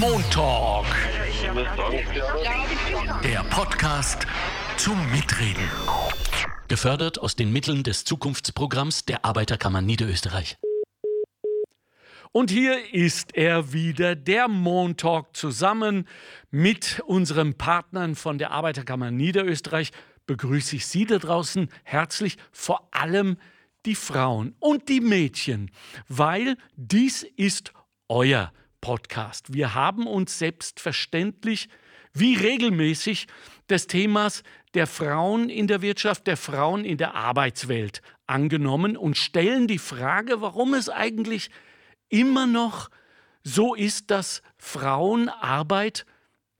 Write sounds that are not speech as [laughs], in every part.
Montalk. Der Podcast zum Mitreden. Gefördert aus den Mitteln des Zukunftsprogramms der Arbeiterkammer Niederösterreich. Und hier ist er wieder, der Montalk, zusammen mit unseren Partnern von der Arbeiterkammer Niederösterreich. Begrüße ich Sie da draußen herzlich, vor allem die Frauen und die Mädchen, weil dies ist euer Podcast. Wir haben uns selbstverständlich wie regelmäßig des Themas der Frauen in der Wirtschaft, der Frauen in der Arbeitswelt angenommen und stellen die Frage, warum es eigentlich immer noch so ist, dass Frauenarbeit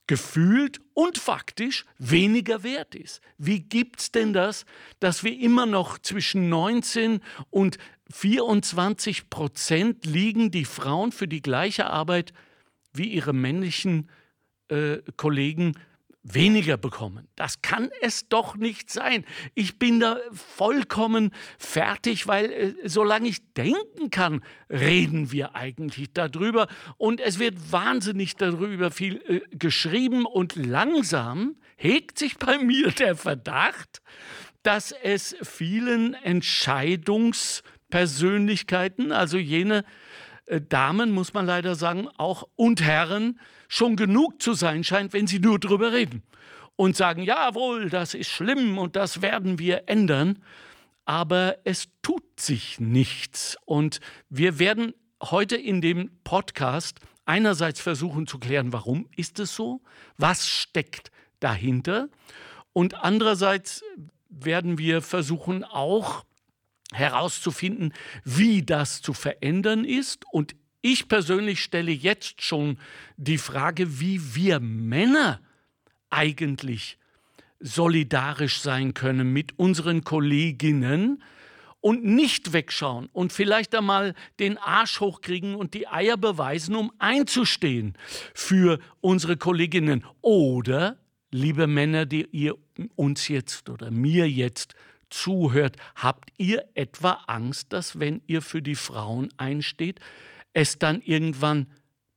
gefühlt und faktisch weniger wert ist. Wie gibt es denn das, dass wir immer noch zwischen 19 und 24 Prozent liegen die Frauen für die gleiche Arbeit wie ihre männlichen äh, Kollegen weniger bekommen. Das kann es doch nicht sein. Ich bin da vollkommen fertig, weil äh, solange ich denken kann, reden wir eigentlich darüber. Und es wird wahnsinnig darüber viel äh, geschrieben und langsam hegt sich bei mir der Verdacht, dass es vielen Entscheidungspersönlichkeiten, also jene äh, Damen, muss man leider sagen, auch und Herren, schon genug zu sein scheint, wenn sie nur drüber reden und sagen, jawohl, das ist schlimm und das werden wir ändern. Aber es tut sich nichts. Und wir werden heute in dem Podcast einerseits versuchen zu klären, warum ist es so, was steckt dahinter. Und andererseits werden wir versuchen auch herauszufinden, wie das zu verändern ist. Und ich persönlich stelle jetzt schon die Frage, wie wir Männer eigentlich solidarisch sein können mit unseren Kolleginnen und nicht wegschauen und vielleicht einmal den Arsch hochkriegen und die Eier beweisen, um einzustehen für unsere Kolleginnen. Oder, liebe Männer, die ihr uns jetzt oder mir jetzt zuhört, habt ihr etwa Angst, dass wenn ihr für die Frauen einsteht, es dann irgendwann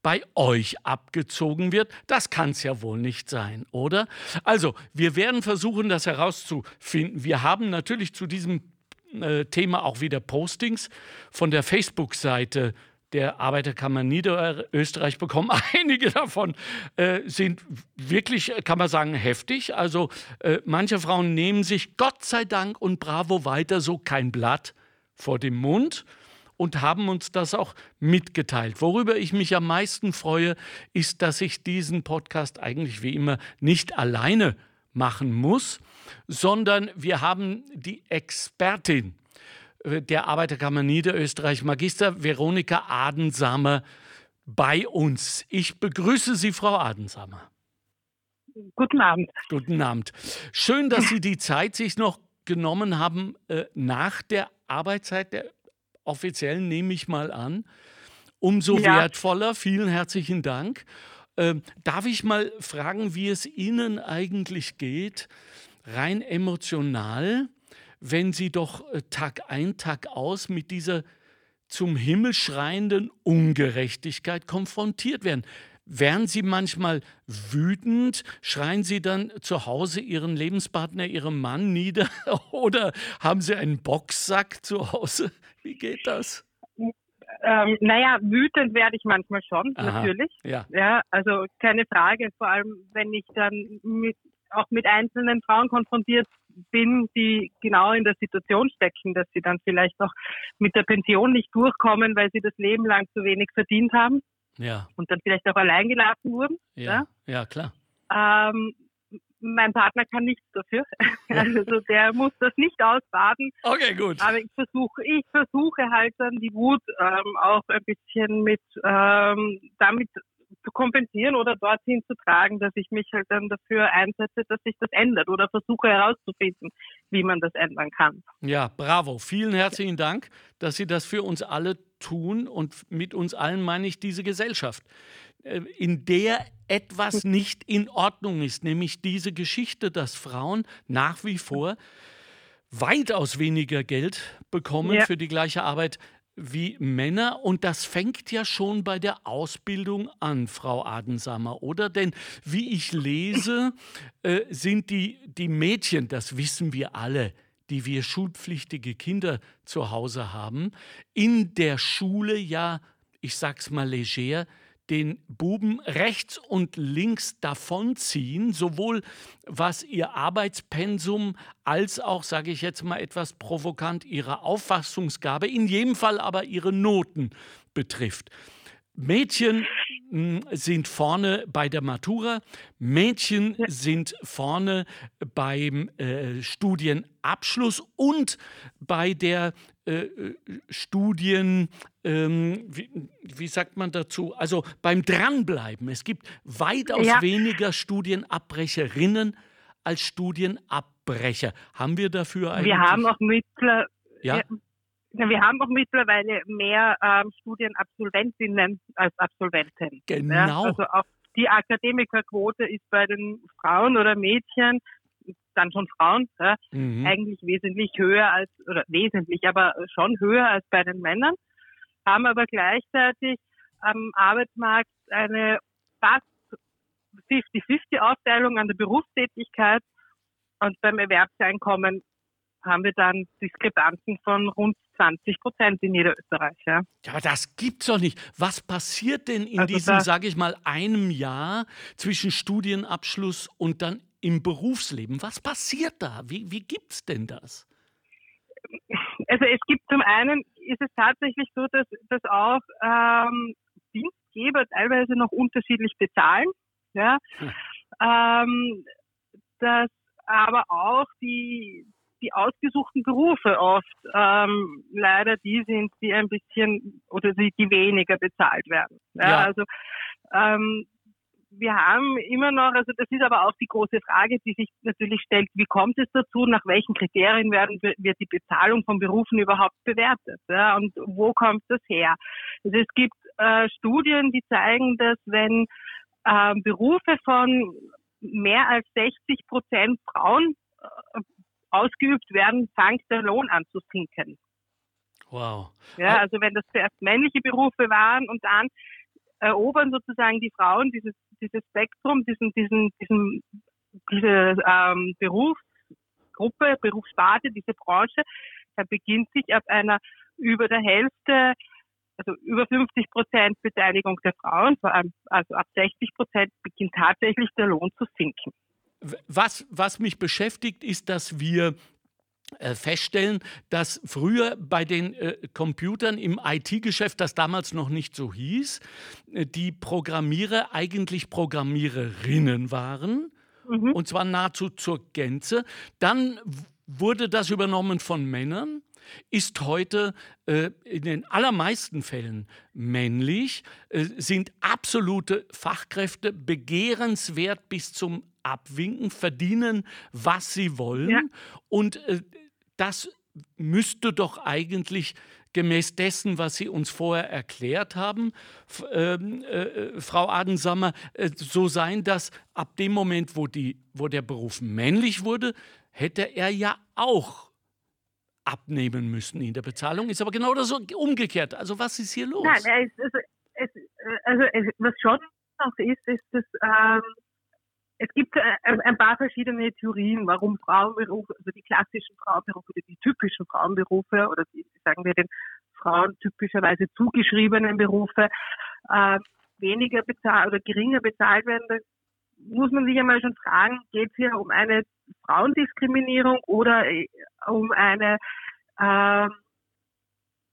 bei euch abgezogen wird. Das kann es ja wohl nicht sein, oder? Also, wir werden versuchen, das herauszufinden. Wir haben natürlich zu diesem äh, Thema auch wieder Postings von der Facebook-Seite der Arbeiterkammer Niederösterreich bekommen. [laughs] Einige davon äh, sind wirklich, kann man sagen, heftig. Also äh, manche Frauen nehmen sich Gott sei Dank und bravo weiter so kein Blatt vor dem Mund und haben uns das auch mitgeteilt. Worüber ich mich am meisten freue, ist, dass ich diesen Podcast eigentlich wie immer nicht alleine machen muss, sondern wir haben die Expertin äh, der Arbeiterkammer Niederösterreich, Magister Veronika Adensamer, bei uns. Ich begrüße Sie, Frau Adensamer. Guten Abend. Guten Abend. Schön, dass Sie die Zeit sich noch genommen haben äh, nach der Arbeitszeit der offiziellen, nehme ich mal an. Umso ja. wertvoller. Vielen herzlichen Dank. Ähm, darf ich mal fragen, wie es Ihnen eigentlich geht, rein emotional, wenn Sie doch äh, Tag ein, Tag aus mit dieser zum Himmel schreienden Ungerechtigkeit konfrontiert werden? Wären Sie manchmal wütend? Schreien Sie dann zu Hause Ihren Lebenspartner, Ihrem Mann nieder? [laughs] Oder haben Sie einen Boxsack zu Hause? Wie geht das? Ähm, naja, wütend werde ich manchmal schon, Aha, natürlich. Ja. ja, also keine Frage, vor allem wenn ich dann mit, auch mit einzelnen Frauen konfrontiert bin, die genau in der Situation stecken, dass sie dann vielleicht auch mit der Pension nicht durchkommen, weil sie das Leben lang zu wenig verdient haben ja. und dann vielleicht auch allein gelassen wurden. Ja, ja, ja klar. Ähm, mein Partner kann nichts dafür. [laughs] Also der muss das nicht ausbaden. Okay, gut. Aber ich versuche, ich versuche halt dann die Wut ähm, auch ein bisschen mit ähm, damit zu kompensieren oder dorthin zu tragen, dass ich mich halt dann dafür einsetze, dass sich das ändert oder versuche herauszufinden, wie man das ändern kann. Ja, bravo. Vielen herzlichen Dank, dass Sie das für uns alle tun und mit uns allen meine ich diese Gesellschaft, äh, in der etwas nicht in Ordnung ist, nämlich diese Geschichte, dass Frauen nach wie vor weitaus weniger Geld bekommen ja. für die gleiche Arbeit wie Männer und das fängt ja schon bei der Ausbildung an, Frau Adensammer, oder? Denn wie ich lese, äh, sind die, die Mädchen, das wissen wir alle, die wir schulpflichtige Kinder zu Hause haben, in der Schule ja, ich sag's mal leger, den Buben rechts und links davonziehen, sowohl was ihr Arbeitspensum als auch, sage ich jetzt mal etwas provokant, ihre Auffassungsgabe, in jedem Fall aber ihre Noten betrifft. Mädchen hm, sind vorne bei der Matura, Mädchen sind vorne beim äh, Studienabschluss und bei der äh, Studien, ähm, wie, wie, sagt man dazu, also beim Dranbleiben. Es gibt weitaus ja. weniger Studienabbrecherinnen als Studienabbrecher. Haben wir dafür eigentlich... Wir haben auch mittler, ja? wir haben auch mittlerweile mehr ähm, Studienabsolventinnen als Absolventen. Genau. Ja? Also auch die Akademikerquote ist bei den Frauen oder Mädchen, dann schon Frauen, ja, mhm. eigentlich wesentlich höher als, oder wesentlich, aber schon höher als bei den Männern, haben aber gleichzeitig am Arbeitsmarkt eine fast 50-50 Aufteilung an der Berufstätigkeit und beim Erwerbseinkommen haben wir dann Diskrepanzen von rund 20 Prozent in Niederösterreich. Ja. ja, aber das gibt's doch nicht. Was passiert denn in also diesem, sage ich mal, einem Jahr zwischen Studienabschluss und dann im Berufsleben? Was passiert da? Wie, wie gibt's denn das? Also es gibt zum einen, ist es tatsächlich so, dass, dass auch ähm, Dienstgeber teilweise noch unterschiedlich bezahlen. Ja. Hm. Ähm, dass aber auch die, die ausgesuchten Berufe oft ähm, leider die sind, die ein bisschen oder die, die weniger bezahlt werden. Ja, ja. Also ähm, wir haben immer noch, also das ist aber auch die große Frage, die sich natürlich stellt, wie kommt es dazu, nach welchen Kriterien werden, wird die Bezahlung von Berufen überhaupt bewertet ja, und wo kommt das her? Also es gibt äh, Studien, die zeigen, dass wenn äh, Berufe von mehr als 60 Prozent Frauen äh, ausgeübt werden, fängt der Lohn an zu sinken. Wow. Ja, also wenn das zuerst männliche Berufe waren und dann erobern sozusagen die Frauen dieses, dieses Spektrum, diesen, diesen, diesen, diese ähm, Berufsgruppe, Berufssparte, diese Branche, da beginnt sich ab einer über der Hälfte, also über 50 Prozent Beteiligung der Frauen, also ab 60 Prozent beginnt tatsächlich der Lohn zu sinken. Was, was mich beschäftigt, ist, dass wir feststellen, dass früher bei den äh, Computern im IT-Geschäft, das damals noch nicht so hieß, äh, die Programmierer eigentlich Programmiererinnen waren. Mhm. Und zwar nahezu zur Gänze. Dann wurde das übernommen von Männern ist heute äh, in den allermeisten Fällen männlich, äh, sind absolute Fachkräfte, begehrenswert bis zum abwinken, verdienen, was sie wollen. Ja. Und äh, das müsste doch eigentlich gemäß dessen, was Sie uns vorher erklärt haben, ähm, äh, Frau Adensammer, äh, so sein, dass ab dem Moment, wo, die, wo der Beruf männlich wurde, hätte er ja auch abnehmen müssen in der Bezahlung. Ist aber genau das umgekehrt. Also was ist hier los? Nein, es, also, es, also was schon noch ist, ist, dass ähm, es gibt äh, ein paar verschiedene Theorien, warum Frauenberufe, also die klassischen Frauenberufe die typischen Frauenberufe oder die, sagen wir, den Frauen typischerweise zugeschriebenen Berufe äh, weniger bezahlt oder geringer bezahlt werden. Da muss man sich einmal schon fragen, geht es hier um eine Frauendiskriminierung oder äh, um eine äh,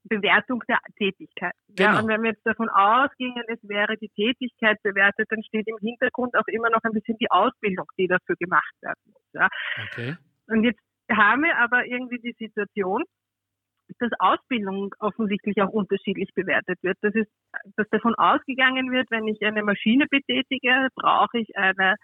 Bewertung der Tätigkeit. Genau. Ja, und wenn wir jetzt davon ausgingen, es wäre die Tätigkeit bewertet, dann steht im Hintergrund auch immer noch ein bisschen die Ausbildung, die dafür gemacht werden muss. Ja. Okay. Und jetzt haben wir aber irgendwie die Situation, dass Ausbildung offensichtlich auch unterschiedlich bewertet wird. Das ist, dass davon ausgegangen wird, wenn ich eine Maschine betätige, brauche ich eine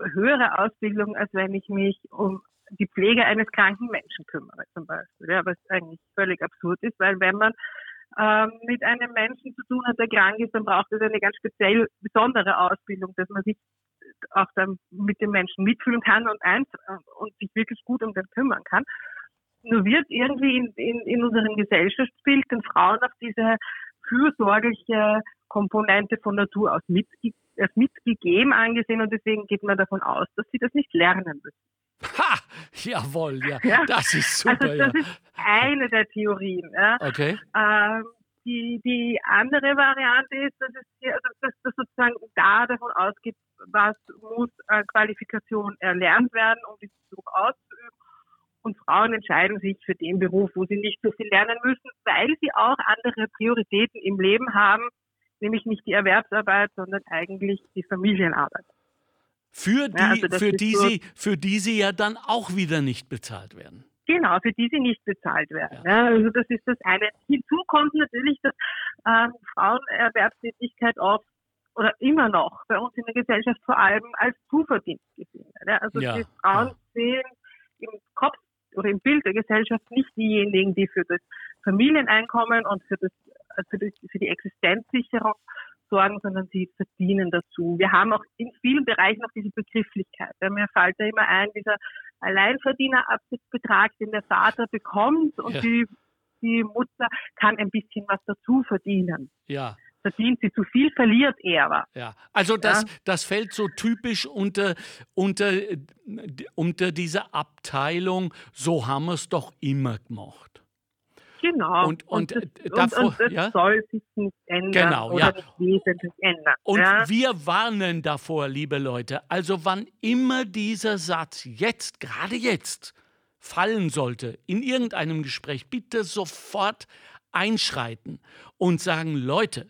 höhere Ausbildung, als wenn ich mich um die Pflege eines kranken Menschen kümmere zum Beispiel, ja, was eigentlich völlig absurd ist, weil wenn man ähm, mit einem Menschen zu tun hat, der krank ist, dann braucht es eine ganz speziell besondere Ausbildung, dass man sich auch dann mit dem Menschen mitfühlen kann und eins und sich wirklich gut um den kümmern kann. nur wird irgendwie in, in, in unserem Gesellschaftsbild den Frauen auf diese fürsorgliche Komponente von Natur aus mitge als mitgegeben angesehen und deswegen geht man davon aus, dass sie das nicht lernen müssen. Ha! Jawohl, ja. ja. Das ist super. Also das ja. ist eine der Theorien. Ja. Okay. Ähm, die, die andere Variante ist, dass, es hier, also dass, dass sozusagen da davon ausgeht, was muss äh, Qualifikation erlernt werden, um diesen Beruf auszuüben. Und Frauen entscheiden sich für den Beruf, wo sie nicht so viel lernen müssen, weil sie auch andere Prioritäten im Leben haben, nämlich nicht die Erwerbsarbeit, sondern eigentlich die Familienarbeit. Für die, ja, also für, die so sie, für die sie ja dann auch wieder nicht bezahlt werden. Genau, für die sie nicht bezahlt werden. Ja. also das ist das eine. Hinzu kommt natürlich, dass ähm, Frauenerwerbstätigkeit oft oder immer noch bei uns in der Gesellschaft vor allem als Zuverdienst gesehen wird. Also ja. die Frauen sehen im Kopf oder im Bild der Gesellschaft nicht diejenigen, die für das Familieneinkommen und für, das, für, das, für die Existenzsicherung sorgen, sondern sie verdienen dazu. Wir haben auch in vielen Bereichen noch diese Begrifflichkeit. Ja, mir fällt da immer ein, dieser Alleinverdienerbetrag, den der Vater bekommt und ja. die, die Mutter kann ein bisschen was dazu verdienen. Ja verdient sie zu viel, verliert er aber. Ja, also das, ja. das fällt so typisch unter, unter, unter diese Abteilung, so haben wir es doch immer gemacht. Genau. Und, und, und, das, davor, und, das ja? soll sich nicht ändern genau, oder ja. nicht wesentlich ändern. Und ja? wir warnen davor, liebe Leute, also wann immer dieser Satz jetzt, gerade jetzt, fallen sollte in irgendeinem Gespräch, bitte sofort einschreiten und sagen, Leute,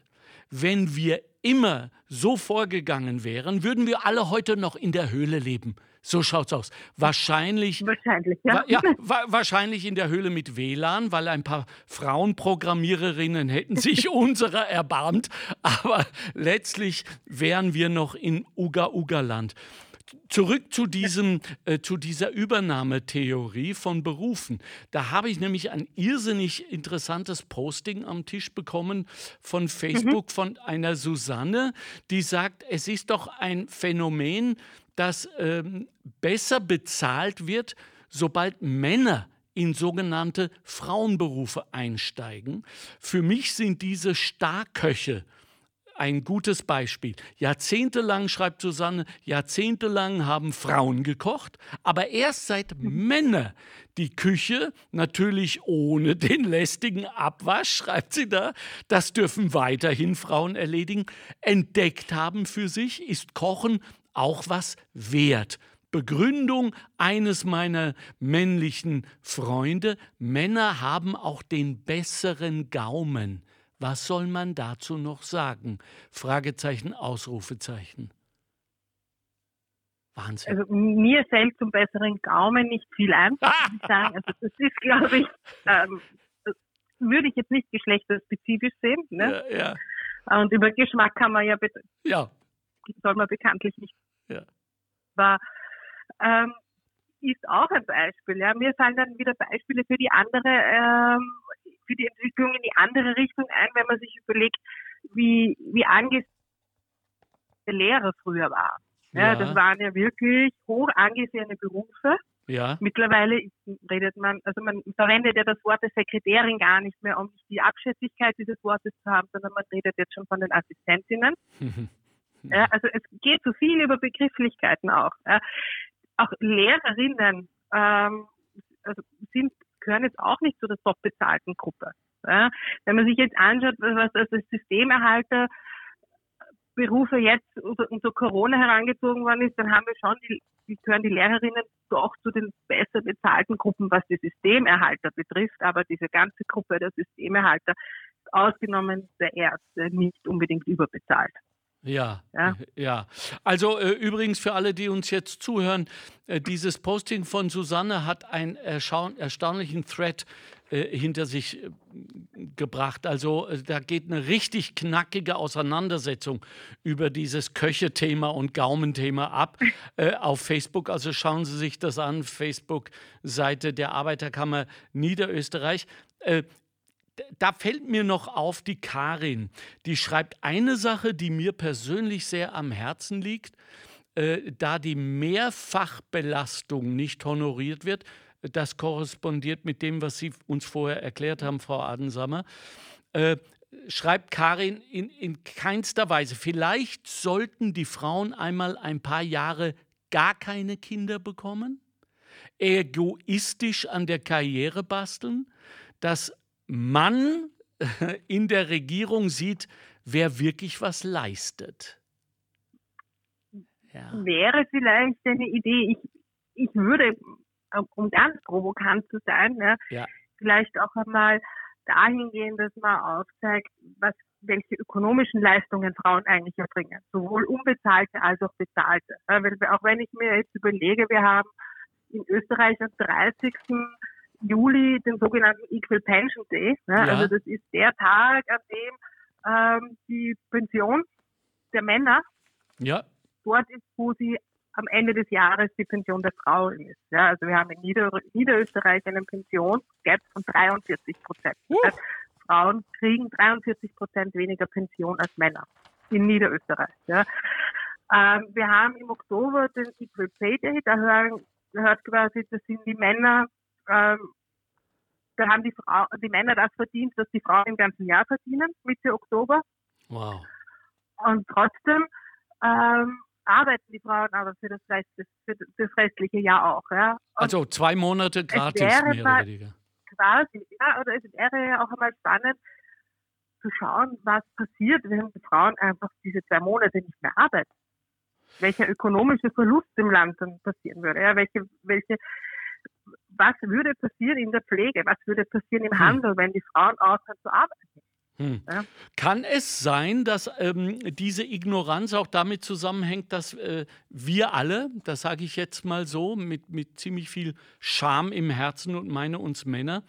wenn wir immer so vorgegangen wären, würden wir alle heute noch in der Höhle leben. So schaut's aus. Wahrscheinlich, wahrscheinlich, ja. Wa ja wa wahrscheinlich in der Höhle mit WLAN, weil ein paar Frauenprogrammiererinnen hätten sich [laughs] unserer erbarmt. Aber letztlich wären wir noch in Uga-Uga-Land zurück zu, diesem, äh, zu dieser Übernahmetheorie von Berufen. Da habe ich nämlich ein irrsinnig interessantes Posting am Tisch bekommen von Facebook mhm. von einer Susanne, die sagt, es ist doch ein Phänomen, das ähm, besser bezahlt wird, sobald Männer in sogenannte Frauenberufe einsteigen. Für mich sind diese Starköche ein gutes Beispiel. Jahrzehntelang, schreibt Susanne, jahrzehntelang haben Frauen gekocht, aber erst seit Männer die Küche, natürlich ohne [laughs] den lästigen Abwasch, schreibt sie da, das dürfen weiterhin Frauen erledigen, entdeckt haben für sich, ist Kochen auch was wert. Begründung eines meiner männlichen Freunde, Männer haben auch den besseren Gaumen. Was soll man dazu noch sagen? Fragezeichen, Ausrufezeichen. Wahnsinn. Also mir fällt zum besseren Gaumen nicht viel ein, [laughs] sagen. Also das ist, glaube ich, ähm, würde ich jetzt nicht geschlechterspezifisch sehen. Ne? Ja, ja. Und über Geschmack kann man ja, ja. soll man bekanntlich nicht. Ja. Aber ähm, ist auch ein Beispiel. Ja. Mir fallen dann wieder Beispiele für die andere ähm, für die Entwicklung in die andere Richtung ein, wenn man sich überlegt, wie, wie angesehen der Lehrer früher war. Ja, ja, das waren ja wirklich hoch angesehene Berufe. Ja. Mittlerweile redet man, also man verwendet ja das Wort der Sekretärin gar nicht mehr, um die Abschätzigkeit dieses Wortes zu haben, sondern man redet jetzt schon von den Assistentinnen. [laughs] ja, also es geht zu viel über Begrifflichkeiten auch. Ja. Auch Lehrerinnen ähm, also sind gehören jetzt auch nicht zu der top bezahlten Gruppe. Ja, wenn man sich jetzt anschaut, was als Systemerhalter Berufe jetzt unter Corona herangezogen worden ist, dann haben wir schon, die, die gehören die Lehrerinnen doch zu den besser bezahlten Gruppen, was die Systemerhalter betrifft, aber diese ganze Gruppe der Systemerhalter, ausgenommen der Ärzte, nicht unbedingt überbezahlt. Ja, ja, ja. Also äh, übrigens für alle, die uns jetzt zuhören, äh, dieses Posting von Susanne hat einen erstaunlichen Thread äh, hinter sich äh, gebracht. Also äh, da geht eine richtig knackige Auseinandersetzung über dieses Köche-Thema und Gaumenthema ab [laughs] äh, auf Facebook. Also schauen Sie sich das an, Facebook-Seite der Arbeiterkammer Niederösterreich da fällt mir noch auf die Karin. Die schreibt eine Sache, die mir persönlich sehr am Herzen liegt. Äh, da die Mehrfachbelastung nicht honoriert wird, das korrespondiert mit dem, was Sie uns vorher erklärt haben, Frau Adensammer. Äh, schreibt Karin in, in keinster Weise. Vielleicht sollten die Frauen einmal ein paar Jahre gar keine Kinder bekommen, egoistisch an der Karriere basteln, dass man in der Regierung sieht, wer wirklich was leistet. Ja. Wäre vielleicht eine Idee, ich, ich würde, um ganz provokant zu sein, ja, ja. vielleicht auch einmal dahingehend, dass man aufzeigt, was, welche ökonomischen Leistungen Frauen eigentlich erbringen, sowohl unbezahlte als auch bezahlte. Weil, auch wenn ich mir jetzt überlege, wir haben in Österreich am 30. Juli den sogenannten Equal Pension Day. Ja, ja. Also das ist der Tag, an dem ähm, die Pension der Männer ja. dort ist, wo sie am Ende des Jahres die Pension der Frau ist. Ja, also wir haben in Nieder Niederösterreich einen Pensionsgap von 43 Prozent. Uh. Frauen kriegen 43 Prozent weniger Pension als Männer in Niederösterreich. Ja. Ähm, wir haben im Oktober den Equal Pay Day, da hören, hört quasi, das sind die Männer, ähm, da haben die, Frau, die Männer das verdient, was die Frauen im ganzen Jahr verdienen, Mitte Oktober. Wow. Und trotzdem ähm, arbeiten die Frauen aber für das, Rest, für das restliche Jahr auch. Ja. also zwei Monate gratis, mehr oder weniger. Quasi, ja, oder es wäre ja auch einmal spannend zu schauen, was passiert, wenn die Frauen einfach diese zwei Monate nicht mehr arbeiten. Welcher ökonomische Verlust im Land dann passieren würde. Ja, welche, welche, was würde passieren in der Pflege, was würde passieren im hm. Handel, wenn die Frauen aufhören zu arbeiten. Hm. Ja. Kann es sein, dass ähm, diese Ignoranz auch damit zusammenhängt, dass äh, wir alle, das sage ich jetzt mal so, mit, mit ziemlich viel Scham im Herzen und meine uns Männer,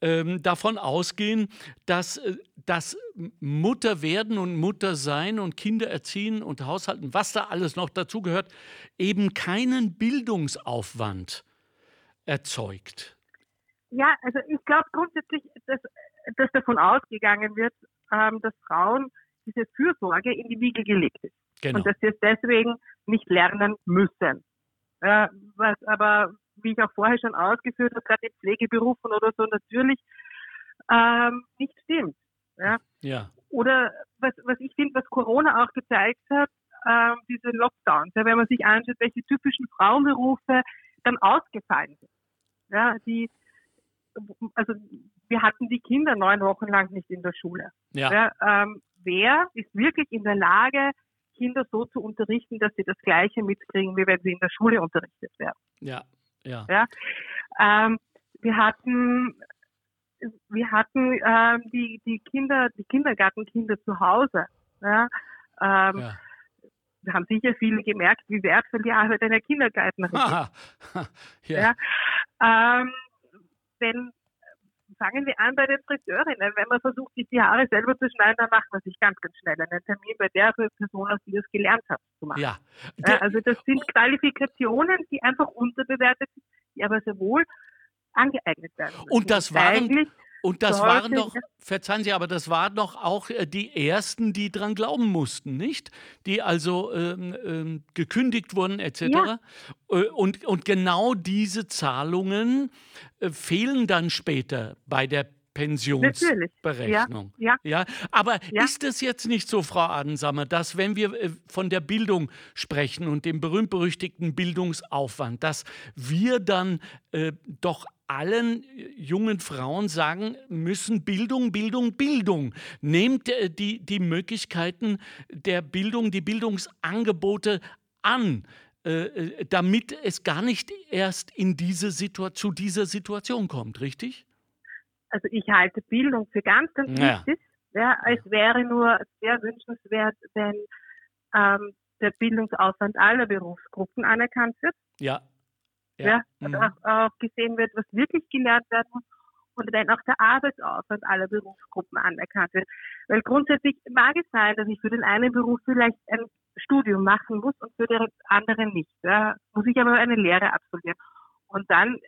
ähm, davon ausgehen, dass äh, das Mutterwerden und Muttersein und Kinder erziehen und Haushalten, was da alles noch dazugehört, eben keinen Bildungsaufwand erzeugt? Ja, also ich glaube grundsätzlich, dass, dass davon ausgegangen wird, ähm, dass Frauen diese Fürsorge in die Wiege gelegt ist. Genau. Und dass sie es deswegen nicht lernen müssen. Äh, was aber, wie ich auch vorher schon ausgeführt habe, gerade in Pflegeberufen oder so natürlich ähm, nicht stimmt. Ja. ja. Oder was, was ich finde, was Corona auch gezeigt hat, ähm, diese Lockdowns, ja, wenn man sich anschaut, welche typischen Frauenberufe dann ausgefallen sind. Ja, die, also wir hatten die Kinder neun Wochen lang nicht in der Schule. Ja. ja ähm, wer ist wirklich in der Lage, Kinder so zu unterrichten, dass sie das Gleiche mitkriegen, wie wenn sie in der Schule unterrichtet werden? Ja, ja. ja? Ähm, wir hatten wir hatten ähm, die die Kinder die Kindergartenkinder zu Hause. Ja? Ähm, ja haben sicher viele gemerkt, wie wertvoll die Arbeit einer Kindergärtnerin ist. [laughs] ja. ja. Ähm, wenn, fangen wir an bei den Friseurinnen. Wenn man versucht, sich die Haare selber zu schneiden, dann macht man sich ganz, ganz schnell einen Termin bei der Person, die das gelernt hat, zu machen. Ja. ja also das sind Qualifikationen, die einfach unterbewertet sind, die aber sehr wohl angeeignet werden. Müssen. Und das waren und das waren doch, verzeihen Sie, aber das waren doch auch äh, die ersten, die dran glauben mussten, nicht? Die also ähm, ähm, gekündigt wurden etc. Ja. Äh, und, und genau diese Zahlungen äh, fehlen dann später bei der Pensionsberechnung. Ja, ja. ja? Aber ja. ist es jetzt nicht so, Frau Adensammer, dass wenn wir äh, von der Bildung sprechen und dem berühmt-berüchtigten Bildungsaufwand, dass wir dann äh, doch allen jungen Frauen sagen müssen, Bildung, Bildung, Bildung. Nehmt äh, die, die Möglichkeiten der Bildung, die Bildungsangebote an, äh, äh, damit es gar nicht erst in diese Situation, zu dieser Situation kommt, richtig? Also ich halte Bildung für ganz, ganz ja. wichtig. Ja, es wäre nur sehr wünschenswert, wenn ähm, der Bildungsaufwand aller Berufsgruppen anerkannt wird. Ja ja, ja mhm. auch, auch, gesehen wird, was wirklich gelernt werden muss und wenn auch der Arbeitsaufwand aller Berufsgruppen anerkannt wird. Weil grundsätzlich mag es sein, dass ich für den einen Beruf vielleicht ein Studium machen muss und für den anderen nicht. Ja. Muss ich aber eine Lehre absolvieren. Und dann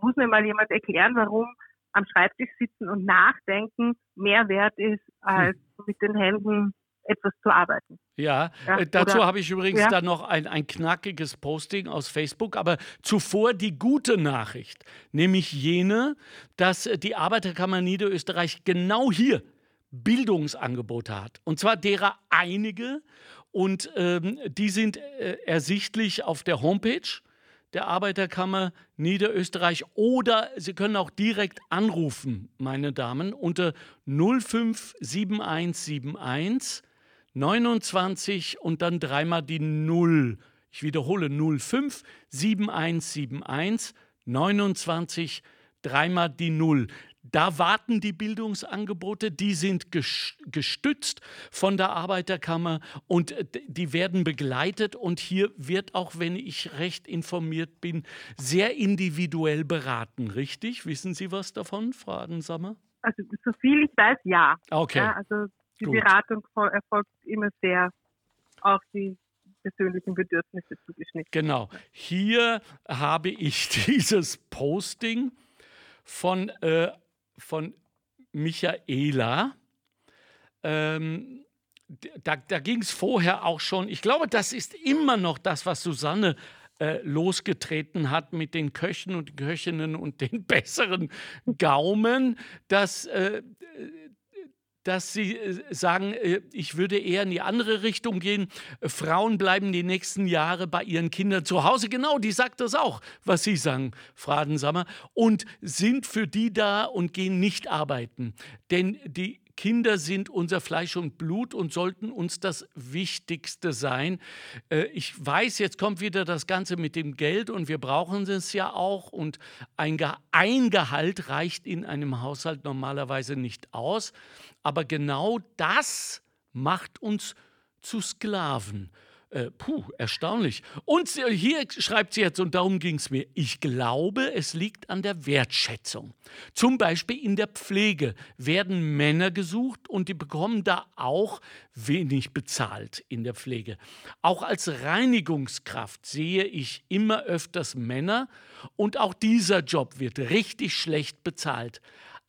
muss mir mal jemand erklären, warum am Schreibtisch sitzen und nachdenken mehr wert ist, als hm. mit den Händen etwas zu arbeiten. Ja, ja äh, dazu habe ich übrigens ja. dann noch ein, ein knackiges Posting aus Facebook, aber zuvor die gute Nachricht, nämlich jene, dass die Arbeiterkammer Niederösterreich genau hier Bildungsangebote hat. Und zwar derer einige und ähm, die sind äh, ersichtlich auf der Homepage der Arbeiterkammer Niederösterreich oder Sie können auch direkt anrufen, meine Damen, unter 057171 29 und dann dreimal die 0. Ich wiederhole 05 7171 29 dreimal die 0. Da warten die Bildungsangebote, die sind gestützt von der Arbeiterkammer und äh, die werden begleitet. Und hier wird auch, wenn ich recht informiert bin, sehr individuell beraten. Richtig? Wissen Sie was davon, Frau Adensammer? Also, so viel ich weiß, ja. Okay. Ja, also, die Gut. Beratung erfolgt immer sehr auf die persönlichen Bedürfnisse zugeschnitten. Genau. Hier habe ich [laughs] dieses Posting von äh, von Michaela. Ähm, da, da ging es vorher auch schon, ich glaube, das ist immer noch das, was Susanne äh, losgetreten hat mit den Köchen und Köchinnen und den [laughs] besseren Gaumen, dass äh, dass sie äh, sagen, äh, ich würde eher in die andere Richtung gehen. Frauen bleiben die nächsten Jahre bei ihren Kindern zu Hause. Genau, die sagt das auch, was Sie sagen, Fradensammer. Und sind für die da und gehen nicht arbeiten. Denn die Kinder sind unser Fleisch und Blut und sollten uns das Wichtigste sein. Äh, ich weiß, jetzt kommt wieder das Ganze mit dem Geld und wir brauchen es ja auch. Und ein, Gehalt reicht in einem Haushalt normalerweise nicht aus. Aber genau das macht uns zu Sklaven. Äh, puh, erstaunlich. Und hier schreibt sie jetzt, und darum ging es mir, ich glaube, es liegt an der Wertschätzung. Zum Beispiel in der Pflege werden Männer gesucht und die bekommen da auch wenig bezahlt in der Pflege. Auch als Reinigungskraft sehe ich immer öfters Männer und auch dieser Job wird richtig schlecht bezahlt.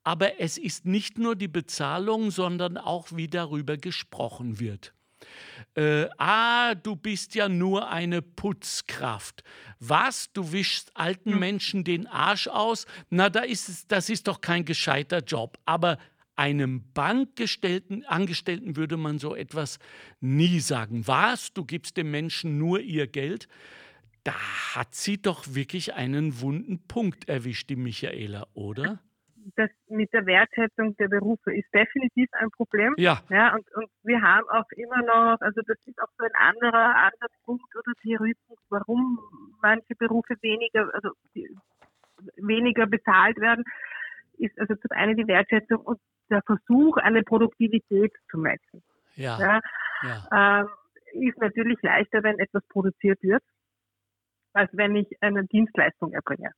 Aber es ist nicht nur die Bezahlung, sondern auch, wie darüber gesprochen wird. Äh, ah, du bist ja nur eine Putzkraft. Was? Du wischst alten Menschen den Arsch aus? Na, da ist es, das ist doch kein gescheiter Job. Aber einem Bankgestellten, Angestellten würde man so etwas nie sagen. Was? Du gibst dem Menschen nur ihr Geld? Da hat sie doch wirklich einen wunden Punkt erwischt, die Michaela, oder? Das mit der Wertschätzung der Berufe ist definitiv ein Problem. Ja. ja und, und wir haben auch immer noch, also das ist auch so ein anderer Ansatzpunkt oder Theoriepunkt, warum manche Berufe weniger, also weniger bezahlt werden, ist also zum einen die Wertschätzung und der Versuch, eine Produktivität zu messen. Ja. ja, ja. Ähm, ist natürlich leichter, wenn etwas produziert wird, als wenn ich eine Dienstleistung erbringe.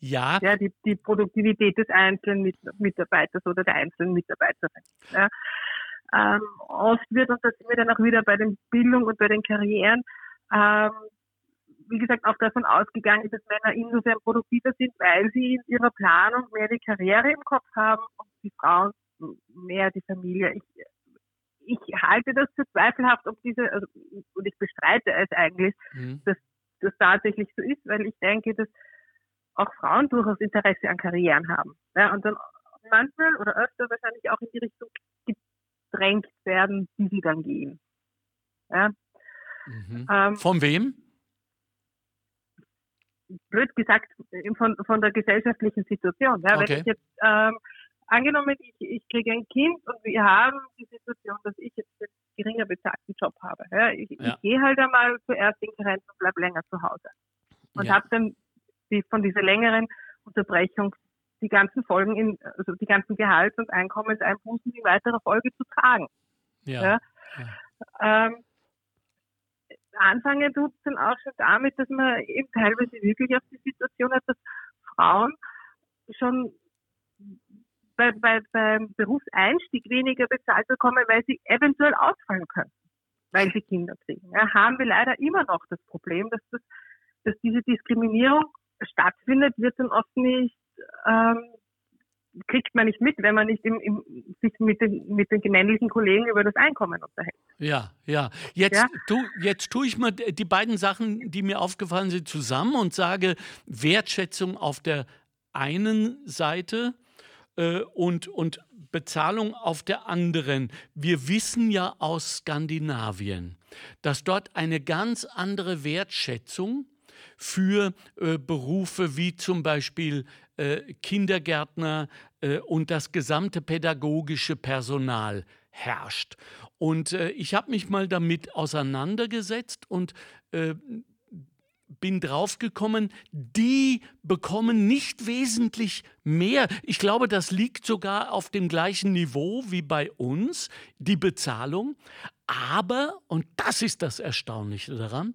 Ja. ja die, die Produktivität des einzelnen Mitarbeiters oder der einzelnen Mitarbeiterin. Ja. Ähm, oft wird, und da sind wir dann auch wieder bei den Bildung und bei den Karrieren, ähm, wie gesagt, auch davon ausgegangen, dass Männer insofern produktiver sind, weil sie in ihrer Planung mehr die Karriere im Kopf haben und die Frauen mehr die Familie. Ich, ich halte das für zweifelhaft, ob diese, also, und ich bestreite es eigentlich, mhm. dass das tatsächlich so ist, weil ich denke, dass auch Frauen durchaus Interesse an Karrieren haben. Ja, und dann manchmal oder öfter wahrscheinlich auch in die Richtung gedrängt werden, die sie dann gehen. Ja. Mhm. Ähm, von wem? Blöd gesagt, von, von der gesellschaftlichen Situation. Ja, okay. Wenn ich jetzt ähm, angenommen, ich, ich kriege ein Kind und wir haben die Situation, dass ich jetzt einen geringer bezahlten Job habe. Ja, ich, ja. ich gehe halt einmal zuerst in Grenzen und bleibe länger zu Hause. Und ja. habe dann die, von dieser längeren Unterbrechung die ganzen Folgen in, also die ganzen Gehalts- und Einkommenseinbußen in weiterer Folge zu tragen. Ja. ja. ja. Ähm, anfangen tut es dann auch schon damit, dass man eben teilweise wirklich auf die Situation hat, dass Frauen schon bei, bei, beim Berufseinstieg weniger bezahlt bekommen, weil sie eventuell ausfallen können, weil sie Kinder kriegen. Ja, haben wir leider immer noch das Problem, dass, das, dass diese Diskriminierung stattfindet, wird dann oft nicht ähm, kriegt man nicht mit, wenn man nicht im, im, sich mit den, mit den männlichen Kollegen über das Einkommen unterhält. Ja, ja. Jetzt, ja? Tu, jetzt tue ich mal die beiden Sachen, die mir aufgefallen sind, zusammen und sage Wertschätzung auf der einen Seite äh, und, und Bezahlung auf der anderen. Wir wissen ja aus Skandinavien, dass dort eine ganz andere Wertschätzung für äh, Berufe wie zum Beispiel äh, Kindergärtner äh, und das gesamte pädagogische Personal herrscht. Und äh, ich habe mich mal damit auseinandergesetzt und äh, bin draufgekommen, die bekommen nicht wesentlich mehr. Ich glaube, das liegt sogar auf dem gleichen Niveau wie bei uns, die Bezahlung. Aber, und das ist das Erstaunliche daran,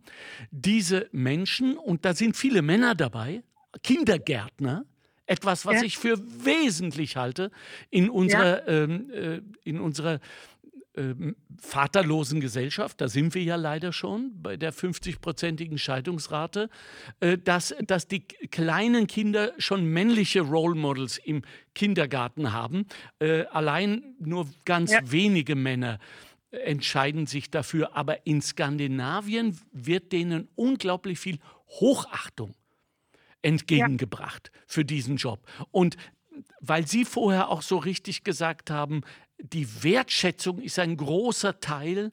diese Menschen, und da sind viele Männer dabei, Kindergärtner, etwas, was ja. ich für wesentlich halte in unserer, ja. ähm, äh, in unserer ähm, vaterlosen Gesellschaft, da sind wir ja leider schon bei der 50-prozentigen Scheidungsrate, äh, dass, dass die kleinen Kinder schon männliche Role Models im Kindergarten haben. Äh, allein nur ganz ja. wenige Männer entscheiden sich dafür. Aber in Skandinavien wird denen unglaublich viel Hochachtung entgegengebracht ja. für diesen Job. Und weil Sie vorher auch so richtig gesagt haben, die Wertschätzung ist ein großer Teil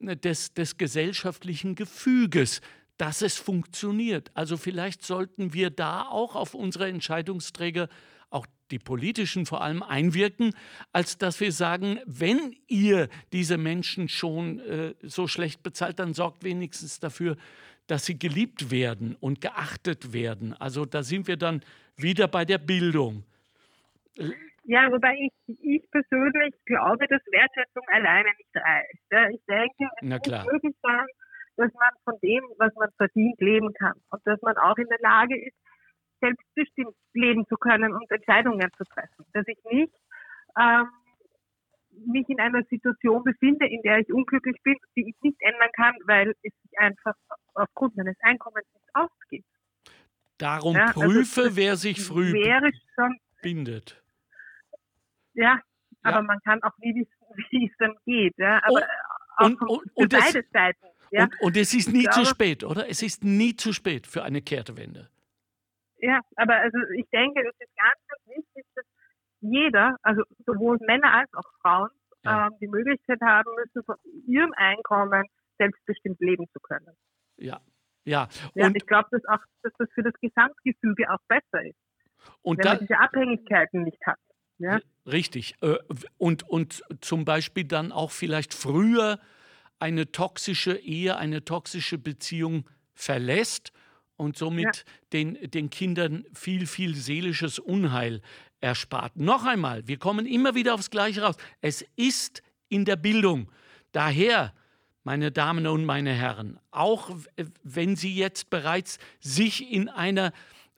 äh, des, des gesellschaftlichen Gefüges, dass es funktioniert. Also vielleicht sollten wir da auch auf unsere Entscheidungsträger, auch die politischen vor allem, einwirken, als dass wir sagen, wenn ihr diese Menschen schon äh, so schlecht bezahlt, dann sorgt wenigstens dafür, dass sie geliebt werden und geachtet werden. Also da sind wir dann wieder bei der Bildung. Ja, wobei ich, ich persönlich glaube, dass Wertschätzung alleine nicht reicht. Ja, ich denke, es Na klar. muss möglich sein, dass man von dem, was man verdient, leben kann. Und dass man auch in der Lage ist, selbstbestimmt leben zu können und Entscheidungen zu treffen. Dass ich nicht ähm, mich in einer Situation befinde, in der ich unglücklich bin, die ich nicht ändern kann, weil es sich einfach aufgrund meines Einkommens nicht ausgeht. Darum ja, also prüfe, also wer sich früh schon, bindet. Ja, aber ja. man kann auch nie wissen, [laughs] wie es dann geht. Ja? Aber und, und, und, beide Seiten. Ja? Und, und, es ist nie glaube, zu spät, oder? Es ist nie zu spät für eine Kehrtwende. Ja, aber also ich denke, es ist ganz, ganz wichtig, dass jeder, also sowohl Männer als auch Frauen, ja. ähm, die Möglichkeit haben müssen, von ihrem Einkommen selbstbestimmt leben zu können. Ja, ja. ja und ich glaube, dass, dass das für das Gesamtgefüge auch besser ist. Und wenn da, man diese Abhängigkeiten nicht hat. Ja? Richtig. Äh, und, und zum Beispiel dann auch vielleicht früher eine toxische Ehe, eine toxische Beziehung verlässt und somit ja. den, den Kindern viel, viel seelisches Unheil erspart. Noch einmal, wir kommen immer wieder aufs Gleiche raus. Es ist in der Bildung. Daher, meine Damen und meine Herren, auch wenn Sie jetzt bereits sich in einer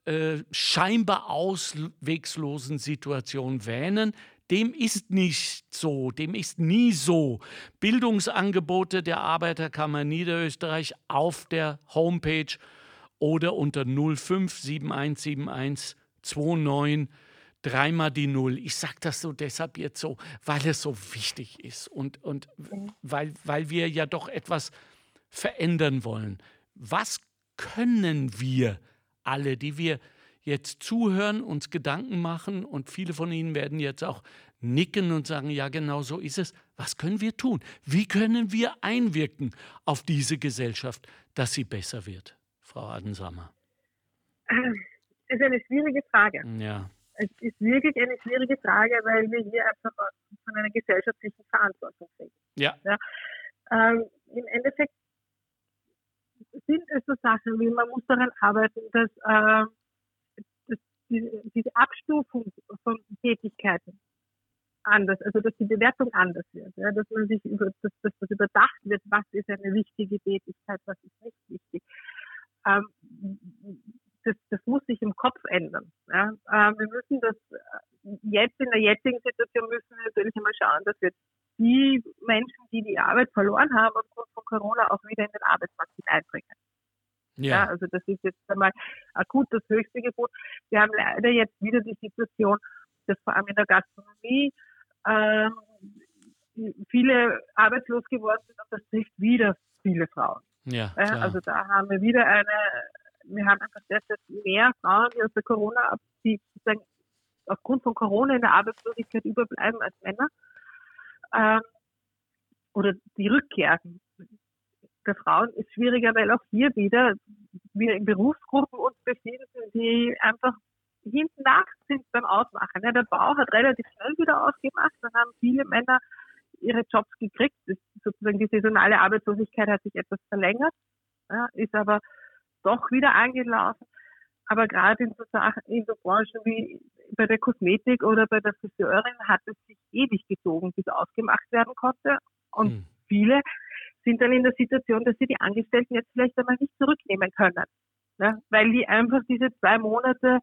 äh, scheinbar auswegslosen Situation wähnen. Dem ist nicht so, dem ist nie so. Bildungsangebote der Arbeiterkammer Niederösterreich auf der Homepage oder unter 05717129 dreimal die Null. Ich sage das so deshalb jetzt so, weil es so wichtig ist und, und weil, weil wir ja doch etwas verändern wollen. Was können wir alle, die wir jetzt zuhören, uns Gedanken machen und viele von Ihnen werden jetzt auch nicken und sagen, ja, genau so ist es. Was können wir tun? Wie können wir einwirken auf diese Gesellschaft, dass sie besser wird, Frau Adensammer? Das ist eine schwierige Frage. Ja. Es ist wirklich eine schwierige Frage, weil wir hier einfach von einer gesellschaftlichen Verantwortung reden. Ja. ja. Ähm, Im Endeffekt sind es so Sachen wie, man muss daran arbeiten, dass, äh, dass die, diese Abstufung von Tätigkeiten anders, also dass die Bewertung anders wird, ja, dass man sich über, dass, dass das überdacht wird, was ist eine wichtige Tätigkeit, was ist nicht wichtig. Ähm, das, das muss sich im Kopf ändern. Ja. Ähm, wir müssen das jetzt in der jetzigen Situation müssen wir natürlich einmal schauen, dass wir die Menschen, die die Arbeit verloren haben aufgrund von Corona, auch wieder in den Arbeitsmarkt hineinbringen. Ja. ja. also das ist jetzt einmal akut das höchste Gebot. Wir haben leider jetzt wieder die Situation, dass vor allem in der Gastronomie ähm, viele arbeitslos geworden sind und das trifft wieder viele Frauen. Ja, äh, also da haben wir wieder eine, wir haben einfach derzeit mehr Frauen, die aus der Corona, die sozusagen aufgrund von Corona in der Arbeitslosigkeit überbleiben als Männer. Ähm, oder die Rückkehr der Frauen ist schwieriger, weil auch hier wieder wir in Berufsgruppen uns befinden, die einfach hinten nach sind beim Ausmachen. Ja, der Bau hat relativ schnell wieder ausgemacht, dann haben viele Männer ihre Jobs gekriegt. Das, sozusagen die saisonale Arbeitslosigkeit hat sich etwas verlängert, ja, ist aber doch wieder angelaufen. Aber gerade in so Sachen, in so Branchen wie bei der Kosmetik oder bei der Friseurin hat es sich ewig gezogen, bis ausgemacht werden konnte. Und mhm. viele sind dann in der Situation, dass sie die Angestellten jetzt vielleicht einmal nicht zurücknehmen können. Ne? Weil die einfach diese zwei Monate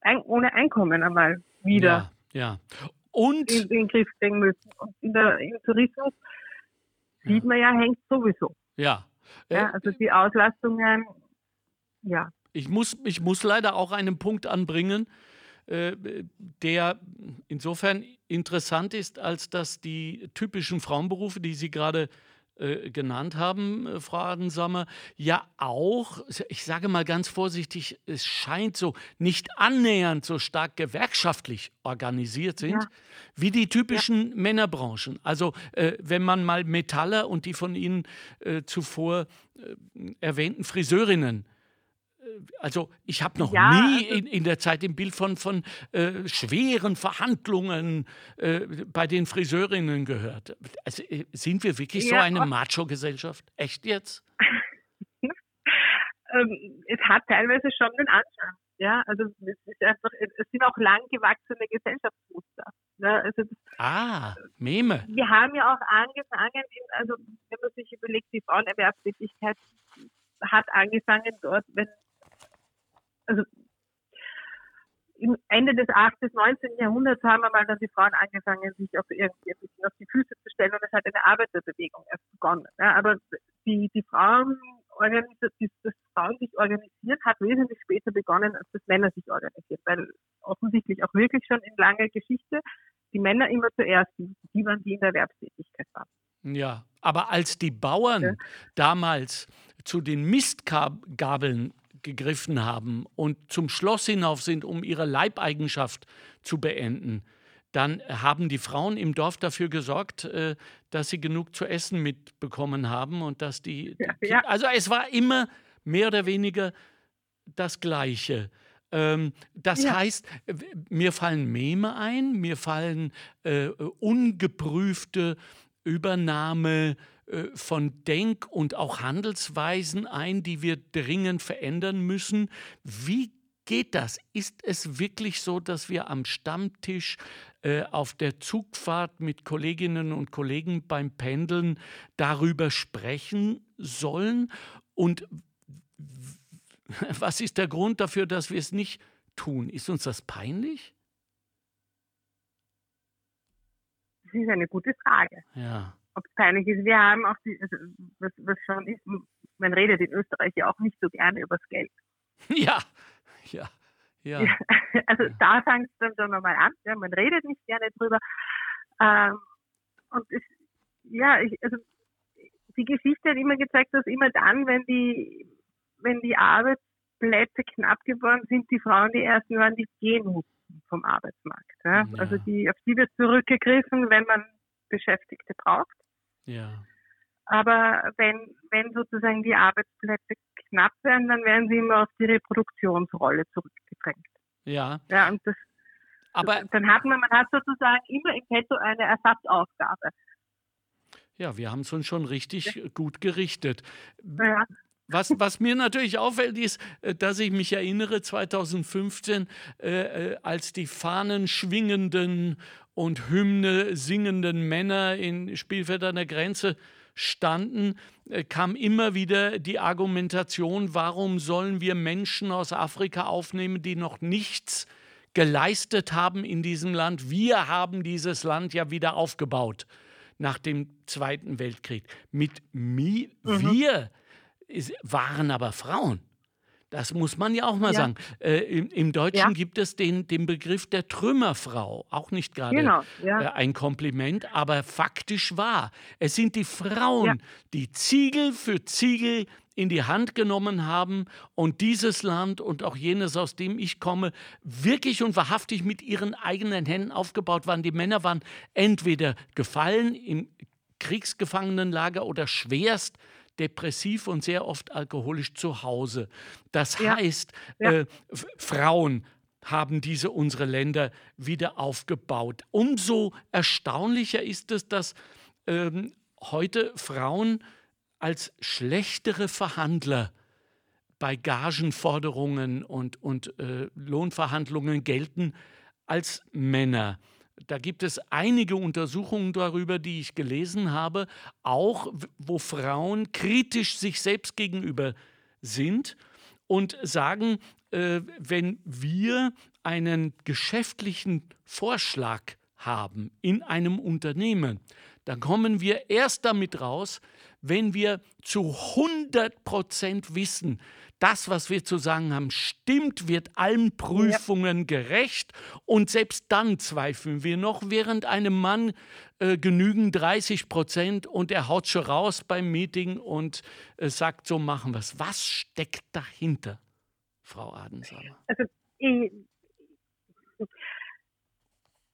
ein, ohne Einkommen einmal wieder ja, ja. Und in, in den Griff kriegen müssen. Und in der, im Tourismus ja. sieht man ja, hängt sowieso. Ja. ja also die Auslastungen, ja. Ich muss, ich muss leider auch einen Punkt anbringen, äh, der insofern interessant ist, als dass die typischen Frauenberufe, die Sie gerade äh, genannt haben, äh, Frau Adensammer, ja auch, ich sage mal ganz vorsichtig, es scheint so nicht annähernd so stark gewerkschaftlich organisiert sind ja. wie die typischen ja. Männerbranchen. Also äh, wenn man mal Metaller und die von Ihnen äh, zuvor äh, erwähnten Friseurinnen also ich habe noch ja, nie also in, in, der Zeit im Bild von, von äh, schweren Verhandlungen äh, bei den Friseurinnen gehört. Also, äh, sind wir wirklich ja, so eine Macho-Gesellschaft? Echt jetzt? [laughs] ähm, es hat teilweise schon den Anschein. Ja, also es, ist einfach, es sind auch lang gewachsene Gesellschaftsmuster. Ja, also das, ah, Meme. Wir haben ja auch angefangen, in, also wenn man sich überlegt, die Frauenerwerbstätigkeit hat angefangen dort, wenn also im Ende des 8. bis 19. Jahrhunderts haben einmal dann die Frauen angefangen, sich auf irgendwie ein bisschen auf die Füße zu stellen und es hat eine Arbeiterbewegung erst begonnen. Ja, aber die, die Frauen, die, das Frauen sich organisieren, hat wesentlich später begonnen, als das Männer sich organisieren, weil offensichtlich auch wirklich schon in langer Geschichte die Männer immer zuerst, die waren, die in der Erwerbstätigkeit waren. Ja, aber als die Bauern ja. damals zu den Mistgabeln gegriffen haben und zum Schloss hinauf sind, um ihre Leibeigenschaft zu beenden, dann haben die Frauen im Dorf dafür gesorgt, äh, dass sie genug zu essen mitbekommen haben und dass die. [laughs] Ja, ja. Also es war immer mehr oder weniger das Gleiche. Ähm, das ja. heißt, mir fallen Meme ein, mir fallen äh, ungeprüfte Übernahme von Denk- und auch Handelsweisen ein, die wir dringend verändern müssen. Wie geht das? Ist es wirklich so, dass wir am Stammtisch äh, auf der Zugfahrt mit Kolleginnen und Kollegen beim Pendeln darüber sprechen sollen? Und was ist der Grund dafür, dass wir es nicht tun? Ist uns das peinlich? Das ist eine gute Frage. Ja ob es peinlich ist. Wir haben auch, die, also, was, was schon ist, man redet in Österreich ja auch nicht so gerne übers Geld. [laughs] Ja, ja, ja. [laughs] also ja. da fängt es dann schon nochmal an. Ja, man redet nicht gerne drüber. Ähm, und es, ja, ich, also die Geschichte hat immer gezeigt, dass immer dann, wenn die, wenn die Arbeitsplätze knapp geworden sind, die Frauen die ersten waren, die gehen mussten vom Arbeitsmarkt. Ja? Ja. Also die, auf die wird zurückgegriffen, wenn man Beschäftigte braucht. Ja. Aber wenn, wenn sozusagen die Arbeitsplätze knapp werden, dann werden sie immer auf die Reproduktionsrolle zurückgedrängt. Ja. Ja, und das, aber, dann hat man, man hat sozusagen immer im Petto eine Ersatzaufgabe. Ja, wir haben es uns schon richtig ja. gut gerichtet. Ja. Was, was, mir natürlich auffällt, ist, äh, dass ich mich erinnere, 2015, äh, äh, als die Fahnen schwingenden und Hymne singenden Männer in Spielfeld an der Grenze standen, äh, kam immer wieder die Argumentation, warum sollen wir Menschen aus Afrika aufnehmen, die noch nichts geleistet haben in diesem Land. Wir haben dieses Land ja wieder aufgebaut nach dem Zweiten Weltkrieg. Mit mi mhm. wir waren aber Frauen Das muss man ja auch mal ja. sagen. Äh, im, im, Deutschen ja. gibt es den, den Begriff der Trümmerfrau. Auch nicht gerade genau. ja. äh, ein Kompliment, aber faktisch wahr. Es sind die Frauen, die Ziegel für Ziegel in die Hand genommen haben und dieses Land und auch jenes, aus dem ich komme, wirklich und wahrhaftig mit ihren eigenen Händen aufgebaut waren. Die Männer waren entweder gefallen im Kriegsgefangenenlager oder schwerst depressiv und sehr oft alkoholisch zu Hause. Das ja. heißt, ja. Äh, Frauen haben diese unsere Länder wieder aufgebaut. Umso erstaunlicher ist es, dass ähm, heute Frauen als schlechtere Verhandler bei Gagenforderungen und, und äh, Lohnverhandlungen gelten als Männer. Da gibt es einige Untersuchungen darüber, die ich gelesen habe, auch wo Frauen kritisch sich selbst gegenüber sind und sagen, äh, wenn wir einen geschäftlichen Vorschlag haben in einem Unternehmen, dann kommen wir erst damit raus, wenn wir zu 100 Prozent wissen, das, was wir zu sagen haben, stimmt, wird allen Prüfungen ja. gerecht. Und selbst dann zweifeln wir noch, während einem Mann äh, genügen 30 Prozent und er haut schon raus beim Meeting und äh, sagt, so machen wir es. Was steckt dahinter, Frau Adensamer? Also, ich,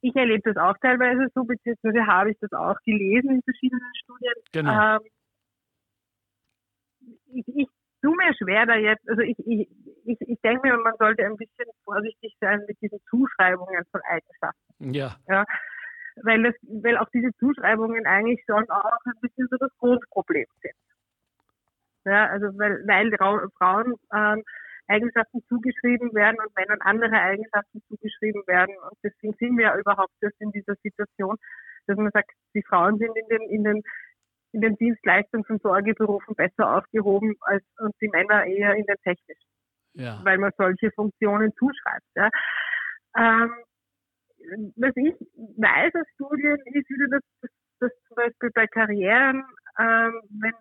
ich erlebe das auch teilweise so, beziehungsweise habe ich das auch gelesen in verschiedenen Studien. Genau. Ähm, ich, ich tue mir schwer da jetzt, also ich, ich, ich, ich denke mir, man sollte ein bisschen vorsichtig sein mit diesen Zuschreibungen von Eigenschaften. Ja. ja weil, das, weil auch diese Zuschreibungen eigentlich schon auch ein bisschen so das Grundproblem sind. Ja, also weil, weil Frauen ähm, Eigenschaften zugeschrieben werden und Männern andere Eigenschaften zugeschrieben werden. Und deswegen sind wir ja überhaupt erst in dieser Situation, dass man sagt, die Frauen sind in den, in den in den Dienstleistungs- und Sorgeberufen besser aufgehoben als und die Männer eher in den technischen. Ja. Weil man solche Funktionen zuschreibt. Ja. Ähm, was ich weiß aus Studien ist wieder, dass, dass, zum Beispiel bei Karrieren, ähm, wenn,